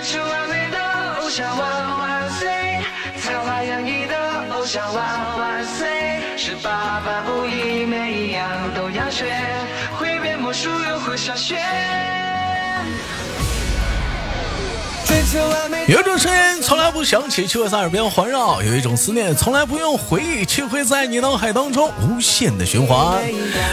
追求完美的偶像万万岁，才华洋溢的偶像万万岁，十八般武艺每一样都要学，会变魔术又会下雪。追求完美有一种声音从来不响起，却会在耳边环绕；有一种思念从来不用回忆，却会在你脑海当中无限的循环。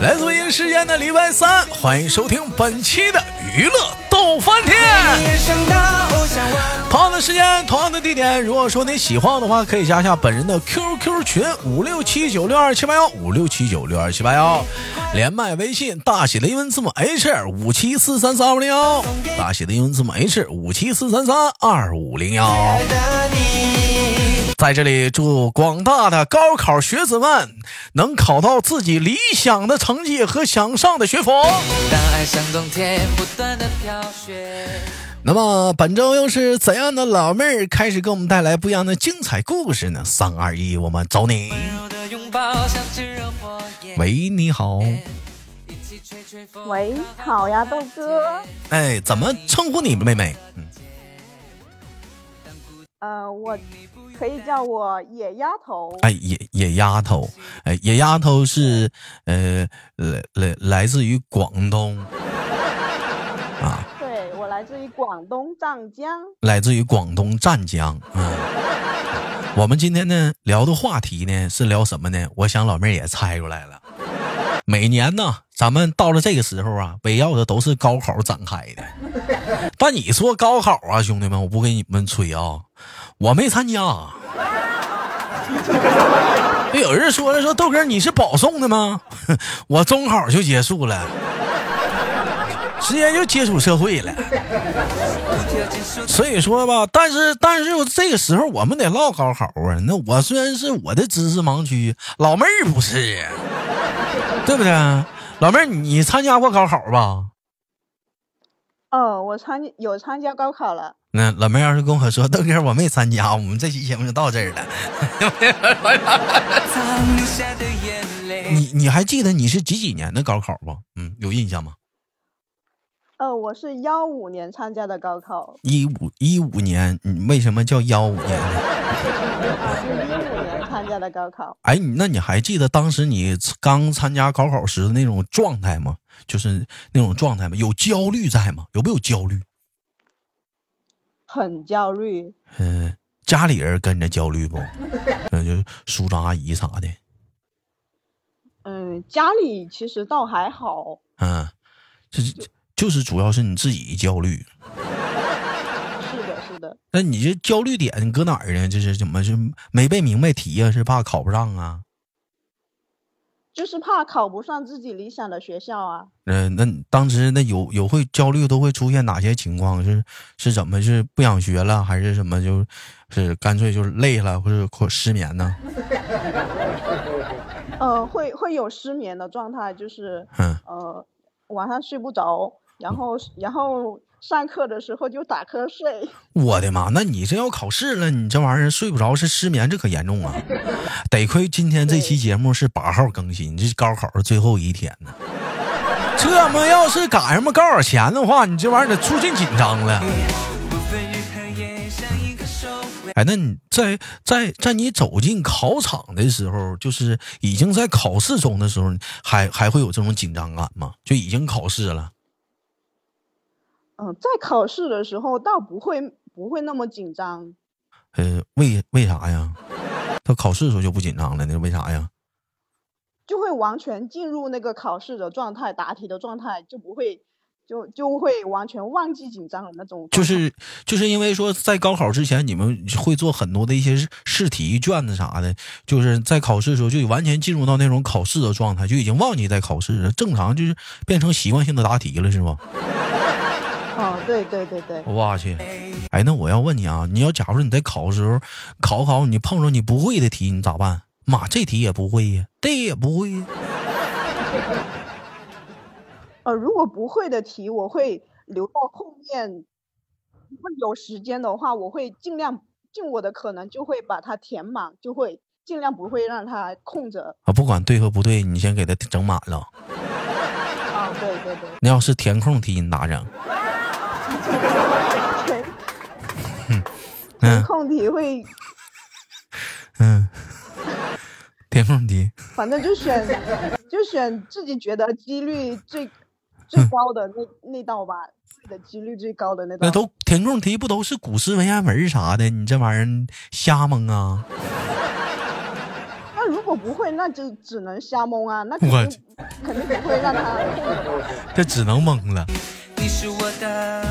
来自北京时间的礼拜三，欢迎收听本期的娱乐逗翻天。同样的时间，同样的地点，如果说你喜欢我的话，可以加一下本人的 QQ 群五六七九六二七八幺五六七九六二七八幺，连麦微信大写的英文字母 H 五七四三三二五零幺，大写的英文字母 H 五七四三三二五零幺。在这里祝广大的高考学子们能考到自己理想的成绩和想上的学府。当爱像冬天不断的飘雪。那么本周又是怎样的老妹儿开始给我们带来不一样的精彩故事呢？三二一，我们走你！温柔的拥抱像炙热火焰。喂，你好。喂，好呀，豆哥。哎，怎么称呼你妹妹？嗯，呃，我可以叫我野丫头。哎，野野丫头，哎，野丫头是呃来来来自于广东啊，对，我来自于广东湛江。来自于广东湛江。啊，我们今天呢聊的话题呢是聊什么呢？我想老妹儿也猜出来了。每年呢，咱们到了这个时候啊，围绕的都是高考展开的。但你说高考啊，兄弟们，我不跟你们吹啊，我没参加。有人说了，说豆哥你是保送的吗？我中考就结束了，直接就接触社会了。所以说吧，但是但是这个时候我们得唠高考啊。那我虽然是我的知识盲区，老妹儿不是，对不对？老妹儿，你参加过高考吧？哦，我参有参加高考了。那老妹儿要是跟我说豆哥我没参加，我们这期节目就到这儿了。你你还记得你是几几年的高考不？嗯，有印象吗？呃，我是幺五年参加的高考，一五一五年，你为什么叫幺五年呢？参加的高考。哎，你那你还记得当时你刚参加高考时的那种状态吗？就是那种状态吗？有焦虑在吗？有没有焦虑？很焦虑。嗯、家里人跟着焦虑不？嗯，就是叔叔阿姨啥的。嗯，家里其实倒还好。嗯，就是就是主要是你自己焦虑。那你这焦虑点搁哪儿呢？这是怎么是没背明白题呀、是怕考不上啊？就是怕考不上自己理想的学校啊。嗯、那当时那有有会焦虑都会出现哪些情况？是是怎么是不想学了，还是什么就是干脆就是累了，或者或失眠呢？呃，会会有失眠的状态，就是嗯，呃晚上睡不着，然后然后上课的时候就打瞌睡。我的妈！那你这要考试了，你这玩意儿睡不着是失眠，这可严重啊！得亏今天这期节目是八号更新，这高考的最后一天呢。这么要是赶上么高考前的话，你这玩意儿得出尽紧张了。哎，那你在在在你走进考场的时候，就是已经在考试中的时候，还还会有这种紧张感吗？就已经考试了，嗯、在考试的时候倒不会不会那么紧张，呃，为为啥呀？他考试的时候就不紧张了，那为啥呀？就会完全进入那个考试的状态，答题的状态，就不会就就会完全忘记紧张的那种。就是就是因为说，在高考之前，你们会做很多的一些试试题卷子啥的，就是在考试的时候就完全进入到那种考试的状态，就已经忘记在考试了，正常就是变成习惯性的答题了，是吧？哦，对对对对，我去，哎，那我要问你啊，你要假如说你在考的时候考考，你碰着你不会的题，你咋办？妈，这题也不会呀，这也不会呀。呃，如果不会的题，我会留到后面，如果有时间的话，我会尽量尽我的可能就会把它填满，就会尽量不会让它空着。啊，不管对和不对，你先给它整满了。啊，对对对，那要是填空题，你咋整？填空题会，嗯，填空题，反正就选 就选自己觉得几率最最高的那那道吧，对的几率最高的那道。那都填空题不都是古诗文言文啥的？你这玩意儿瞎蒙啊！那如果不会，那就只能瞎蒙啊，那我肯定肯定不会让他。这只能蒙了。你是我的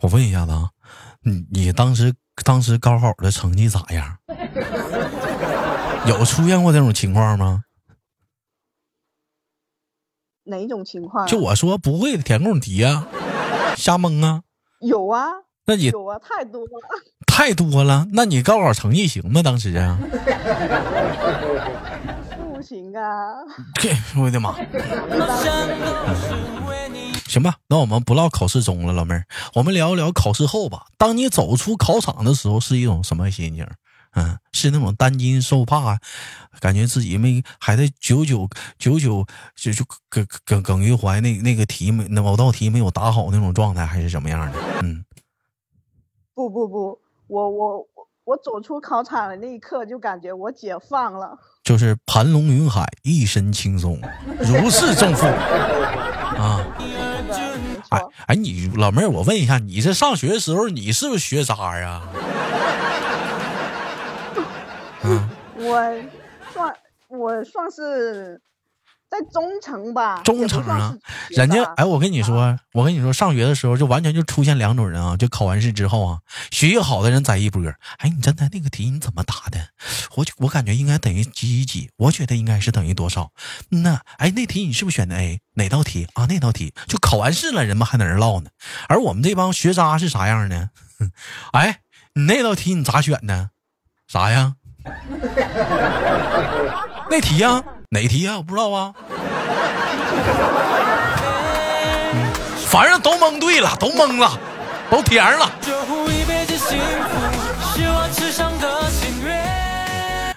我问一下子啊，你你当时当时高考的成绩咋样？有出现过这种情况吗？哪种情况啊？就我说不会的填空题呀、瞎蒙啊，有啊，那你有啊，太多了。太多了。那你高考成绩行吗？当时啊？不行啊，嘿我的妈！行吧，那我们不唠考试中了，老妹儿，我们聊一聊考试后吧。当你走出考场的时候，是一种什么心情？嗯，是那种担惊受怕，感觉自己没还在久久久久就就耿耿耿于怀，那那个题没那某道题没有答好那种状态，还是什么样的？嗯，不不不，我我我我走出考场的那一刻就感觉我解放了。就是盘龙云海，一身轻松，如释重负啊！是的，没哎错。哎，你老妹儿，我问一下，你这上学的时候，你是不是学渣呀？我算我算是在中层吧，中层啊人家哎，我跟你说，我跟你说，上学的时候就完全就出现两种人啊，就考完试之后啊，学习好的人在一波儿。哎，你刚才那个题你怎么答的？我就我感觉应该等于几几几，我觉得应该是等于多少？嗯呐，哎，那题你是不是选的 A？哪道题啊？那道题就考完试了，人们还在那儿唠呢。而我们这帮学渣是啥样呢？哎，你那道题你咋选的？啥呀？那题呀、哪题啊、我不知道啊。反正都蒙对了，都蒙了，都填上了。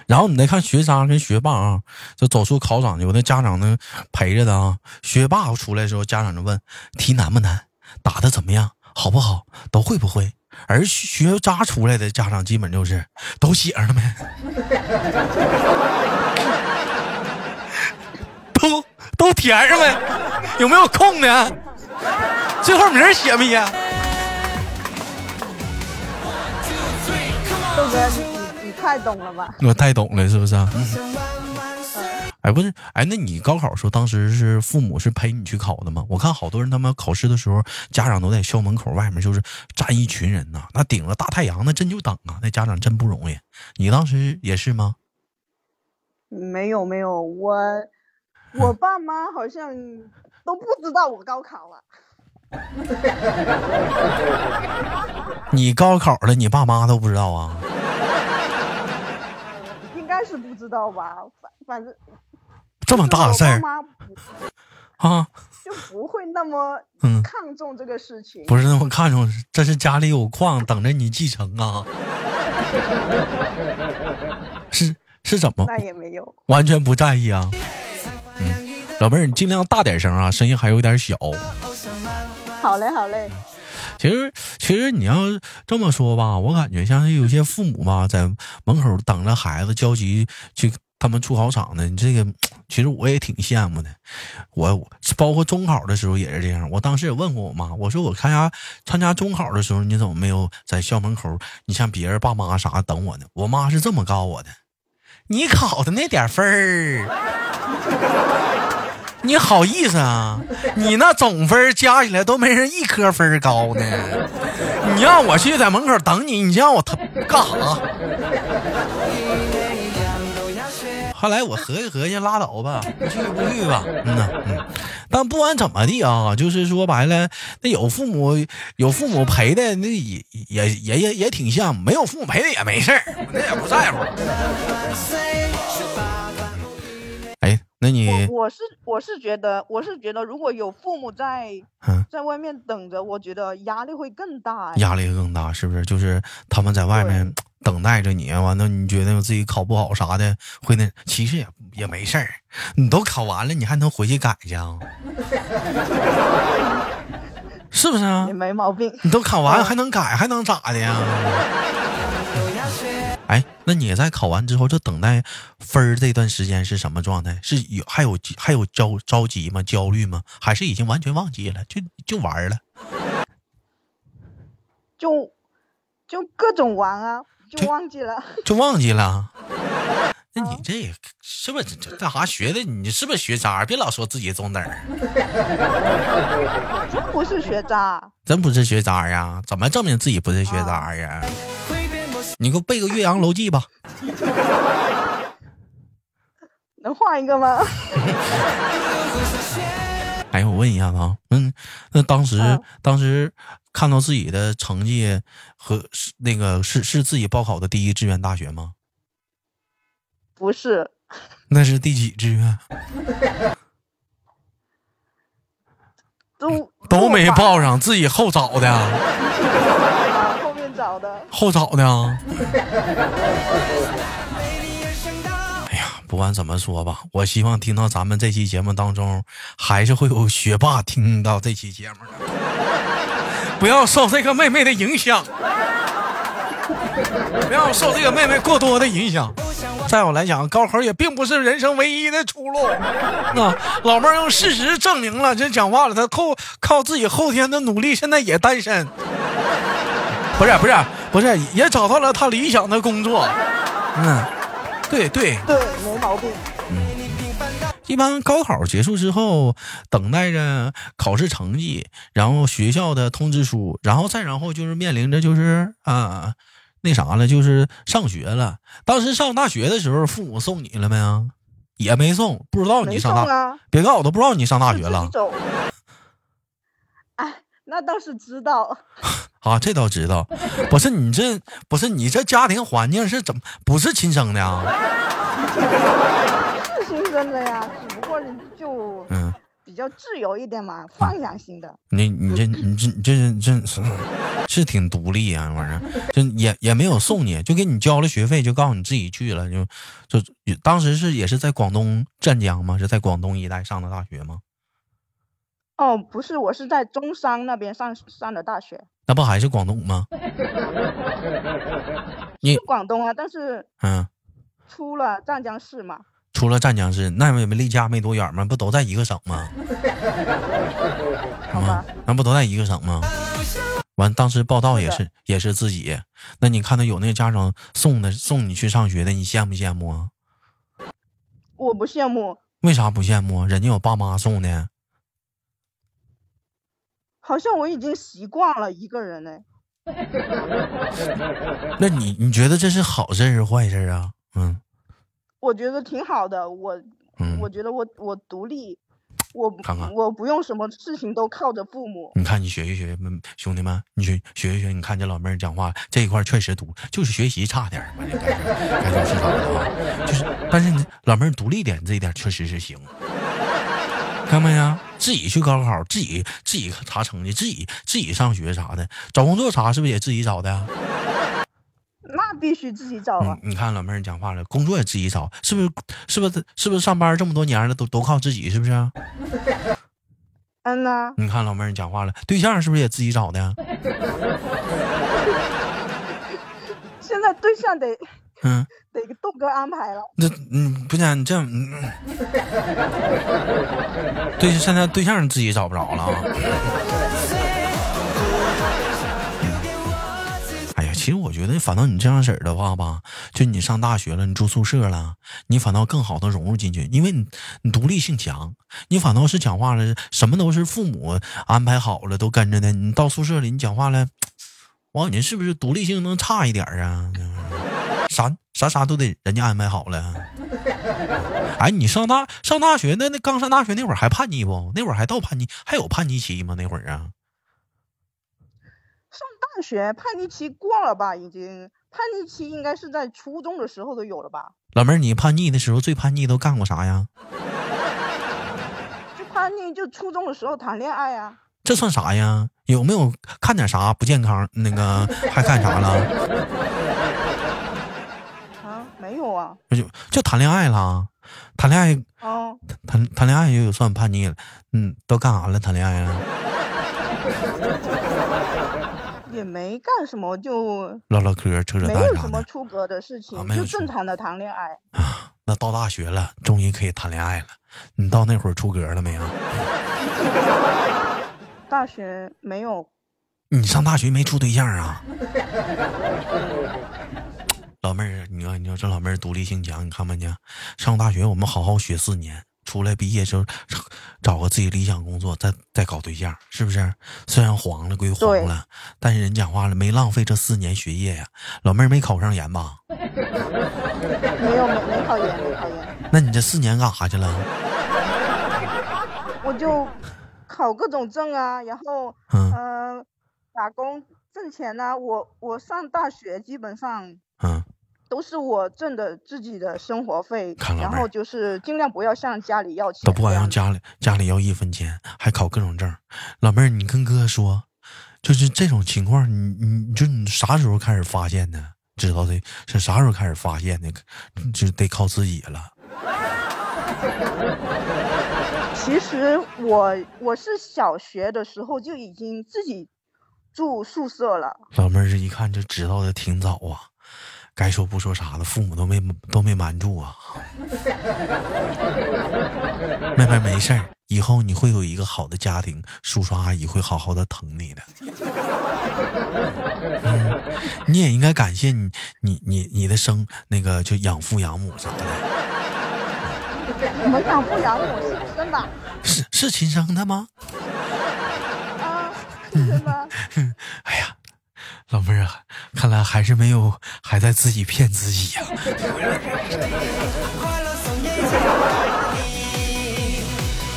然后你再看学渣跟学霸啊，就走出考场，有的家长呢陪着的啊。学霸出来的时候，家长就问题难不难，答的怎么样，好不好，都会不会。而学渣出来的家长基本就是都写上了没，都都填上呗，有没有空的？最后名写没写？豆哥，你你你太懂了吧？我太懂了，是不是啊？哎，不是，哎，那你高考时候，当时是父母是陪你去考的吗？我看好多人他们考试的时候，家长都在校门口外面，就是站一群人呐，那顶着大太阳，那真就等啊，那家长真不容易。你当时也是吗？没有没有，我我爸妈好像都不知道我高考了。你高考了，你爸妈都不知道啊？应该是不知道吧，反反正这么大的事儿妈 啊？就不会那么嗯看重这个事情。不是那么看重，这是家里有矿等着你继承啊？是是怎么？那也没有，完全不在意啊？嗯，老妹儿，你尽量大点声啊，声音还有点小。好嘞好嘞，其实，其实你要这么说吧，我感觉像是有些父母吧，在门口等着孩子焦急去他们出考场呢。你这个，其实我也挺羡慕的。我包括中考的时候也是这样。我当时也问过我妈，我说我参加参加中考的时候，你怎么没有在校门口？你像别人爸妈啥等我呢？我妈是这么告我的：你考的那点分儿。你好意思啊？你那总分加起来都没人一科分高呢。你让我去在门口等你，你让我他干啥？后来我合计合计，拉倒吧，不去不去吧。嗯呐，嗯。但不管怎么地啊，就是说白了，那有父母有父母陪的，那也也也也也挺羡慕；没有父母陪的也没事儿，那也不在乎。哎，那你我我是我是觉得我是觉得如果有父母在嗯。在外面等着，我觉得压力会更大哎。压力更大，是不是？就是他们在外面等待着你，完了你觉得自己考不好啥的，会那其实也也没事儿，你都考完了，你还能回去改去啊？是 是不是啊也？没毛病。你都考完嗯还能改，还能咋的呀？哎，那你在考完之后，就等待分儿这段时间是什么状态？是有还有还有焦着急吗？焦虑吗？还是已经完全忘记了？就就玩儿了？就就各种玩啊，就忘记了。就忘记了？那你这也是不是这这干啥学的？你是不是学渣？别老说自己中等，真不是学渣，真不是学渣呀？怎么证明自己不是学渣呀？你给我背个《岳阳楼记》吧。能换一个吗？哎，我问一下子啊，嗯，那当时、嗯当时看到自己的成绩和是那个是是自己报考的第一志愿大学吗？不是，那是第几志愿？都都没报，上，自己后找的，啊找的。后找的。哎呀，不管怎么说吧，我希望听到咱们这期节目当中，还是会有学霸听到这期节目的，不要受这个妹妹的影响，不要受这个妹妹过多的影响。在我来讲，高考也并不是人生唯一的出路。那老妹儿用事实证明了，这讲话了，她靠靠自己后天的努力，现在也单身。不是不是不是，也找到了他理想的工作。嗯，对对，对，没毛病。一般高考结束之后，等待着考试成绩，然后学校的通知书，然后再然后就是面临着就是啊，那啥了，就是上学了。当时上大学的时候，父母送你了没有？也没送，不知道你上大。送啊，别告诉我都不知道你上大学了。哎，那倒是知道，啊！这倒知道，不是你这不是你这家庭环境是怎么不是亲生的啊？是亲生的呀，只不过就嗯。比较自由一点嘛，放养型的。你你这你这你这这是是挺独立啊，玩意儿，就也也没有送你，就给你交了学费，就告诉你自己去了，就就当时是也是在广东湛江吗？是在广东一带上的大学吗？哦，不是，我是在中山那边上上的大学，那不还是广东吗？你是广东啊，但是嗯，出了湛江市嘛。出了湛江市，那也没离家没多远吗？不都在一个省吗？好吧，那不都在一个省吗？完，当时报道也是也是自己，那你看到有那个家长送的送你去上学的，你羡不羡慕啊？我不羡慕，为啥不羡慕啊？人家有爸妈送的。好像我已经习惯了一个人呢。那你你觉得这是好事是坏事啊？嗯我觉得挺好的，我嗯，我觉得我我独立，我不看看我不用什么事情都靠着父母。你看你学一学，嗯兄弟们，你学学一学，你看这老妹儿讲话这一块确实独，就是学习差点儿，该说是啥的啊，就是，但是你老妹儿独立点这一点确实是行。看没呀？自己去高考，自己自己查成绩，自己自己上学啥的，找工作啥是不是也自己找的呀？那必须自己找啊嗯，！你看老妹儿讲话了，工作也自己找，是不是？是不是？是不是上班这么多年了，都都靠自己，是不是啊？嗯呐、你看老妹儿讲话了，对象是不是也自己找的？现在对象得嗯，得给豆哥安排了。那嗯，不然你这样，嗯，对，现在对象自己找不着了啊。哎呀，其实我觉得，反倒你这样式儿的话吧，就你上大学了，你住宿舍了，你反倒更好的融入进去，因为你你独立性强，你反倒是讲话了，什么都是父母安排好了，都跟着的。你到宿舍里，你讲话了，我感觉是不是独立性能差一点儿啊？啥啥啥都得人家安排好了。哎，你上大上大学那那刚上大学那会儿还叛逆不？那会儿还到叛逆，还有叛逆期吗？那会儿啊？上大学叛逆期过了吧？已经叛逆期应该是在初中的时候都有了吧？老妹儿，你叛逆的时候最叛逆都干过啥呀？就叛逆就初中的时候谈恋爱啊。这算啥呀？有没有看点啥不健康？那个还干啥了？啊，没有啊。就就谈恋爱了，谈恋爱哦，谈谈恋爱就有算叛逆了。嗯，都干啥了？谈恋爱了？也没干什么，就唠唠嗑、扯扯淡啥的有什么出格的事情，就正常的谈恋爱。啊。那到大学了，终于可以谈恋爱了。你到那会儿出格了没有？大学没有，你上大学没处对象啊？老妹儿，你看，你说这老妹儿独立性强，你看没见？上大学我们好好学四年，出来毕业之后找个自己理想工作，再再搞对象，是不是？虽然黄了归黄了，但是人讲话了，没浪费这四年学业呀。老妹儿没考上研吧？没有没没考研，没考研，那你这四年干啥去了？我就考各种证啊，然后嗯呃打工挣钱呐、我我上大学基本上嗯，都是我挣的自己的生活费然后就是尽量不要向家里要钱，都不敢这样子让家里家里要一分钱，还考各种证。老妹儿，你跟哥说，就是这种情况，你你你就你啥时候开始发现的？知道的是啥时候开始发现的？就得靠自己了。其实我我是小学的时候就已经自己住宿舍了，老妹儿这一看就知道的挺早啊，该说不说啥的，父母都没都没瞒住啊。妹妹没事儿，以后你会有一个好的家庭，叔叔阿姨会好好的疼你的。嗯，你也应该感谢你你你你的生那个就养父养母啥的，我们养父养母是真的是是亲生的吗？啊，是真的。哎呀，老妹儿啊，看来还是没有，还在自己骗自己呀、快乐送给你。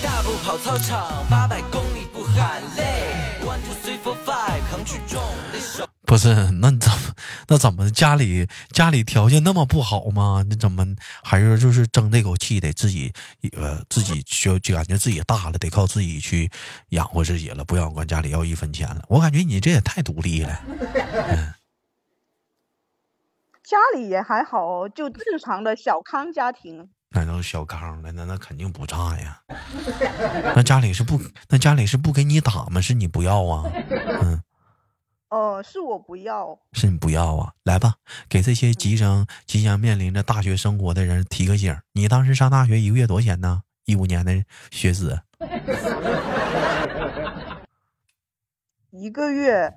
大步跑操场，八百公里不喊累。不是，那你怎么那怎么家里家里条件那么不好吗？你怎么还是就是争这口气，得自己呃自己就就感觉自己大了，得靠自己去养活自己了，不想管家里要一分钱了。我感觉你这也太独立了。家里也还好哦，就正常的小康家庭。那都小康了，那那肯定不差呀。那家里是不那家里是不给你打吗？是你不要啊？嗯。呃，是我不要，是你不要啊！来吧，给这些即将即将面临着大学生活的人提个醒。你当时上大学一个月多少钱呢？一五年的学子，一个月，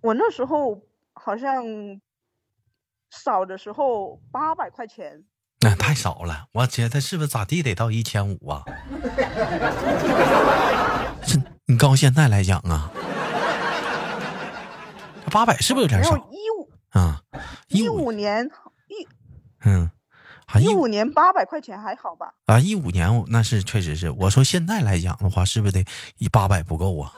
我那时候好像少的时候八百块钱，那、太少了。我觉得是不是咋地得到一千五啊？是你告诉现在来讲啊，八百是不是有点少一五啊？一五五年一嗯，一五年八百块钱还好吧？啊一五年那是确实是。我说现在来讲的话，是不是得一八百不够啊？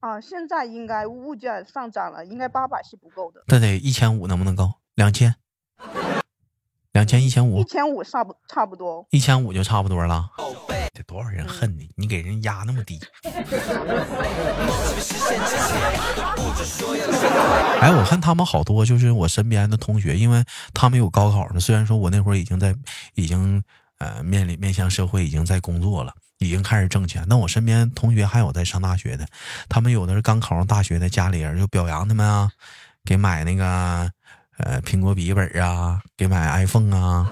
啊，现在应该物价上涨了，应该八百是不够的，那得一千五能不能够？两千，两千一千五一，千五差不差不多。一千五就差不多了。这多少人恨你？你给人压那么低。哎，我看他们好多就是我身边的同学，因为他们有高考的。虽然说我那会儿已经在，已经呃面临面向社会，已经在工作了，已经开始挣钱。那我身边同学还有在上大学的，他们有的是刚考上大学的，家里人就表扬他们啊，给买那个呃苹果笔记本啊，给买 iPhone 啊。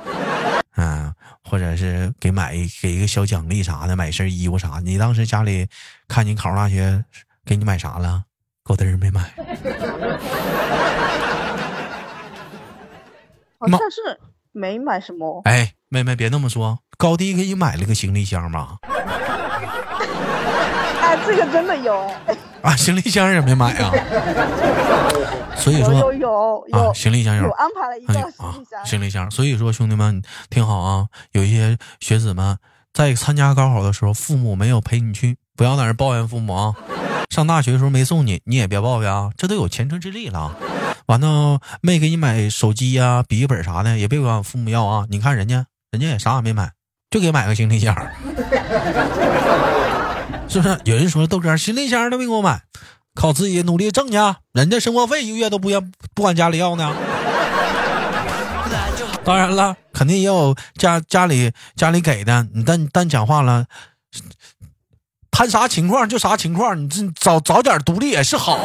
嗯，或者是给买给一个小奖励啥的，买身衣服啥的。你当时家里看你考上大学，给你买啥了？狗嘚儿没买。妈好像是没买什么。哎，妹妹别那么说，高低给你买了个行李箱吧？哎，这个真的有哎，啊，行李箱也没买啊。所以说有有有行李箱有有安排了一行李箱。，行李箱。所以说，兄弟们听好啊，有一些学子们在参加高考的时候，父母没有陪你去，不要在那抱怨父母啊。上大学的时候没送你，你也别抱怨啊，这都有前车之力了。完了，没给你买手机呀、笔记本啥的，也别管父母要啊。你看人家，人家也啥也没买，就给买个行李箱，是不是？有人说豆哥行李箱都没给我买，靠自己努力挣去，人家生活费一个月都不要不管家里要呢。当然了，肯定也有家家里家里给的，你但但讲话了，谈啥情况就啥情况，你这早早点独立也是好。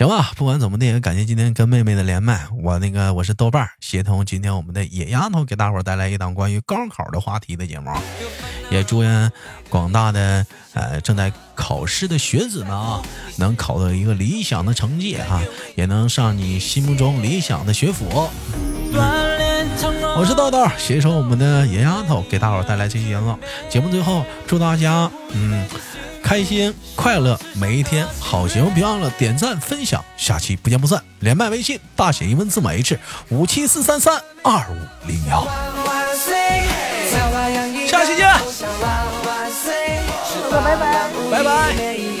行吧，不管怎么的，也感谢今天跟妹妹的连麦。我那个我是豆瓣儿，协同今天我们的野丫头给大伙儿带来一档关于高考的话题的节目，也祝愿广大的呃正在考试的学子们啊，能考到一个理想的成绩哈、也能上你心目中理想的学府。锻炼成功我是豆豆，携手我们的野丫头给大伙儿带来这期节目。节目最后，祝大家嗯开心快乐每一天。好节目别忘了点赞分享，下期不见不散。连麦微信大写英文字母 H 五七四三三二五零幺。下期见！拜拜拜拜。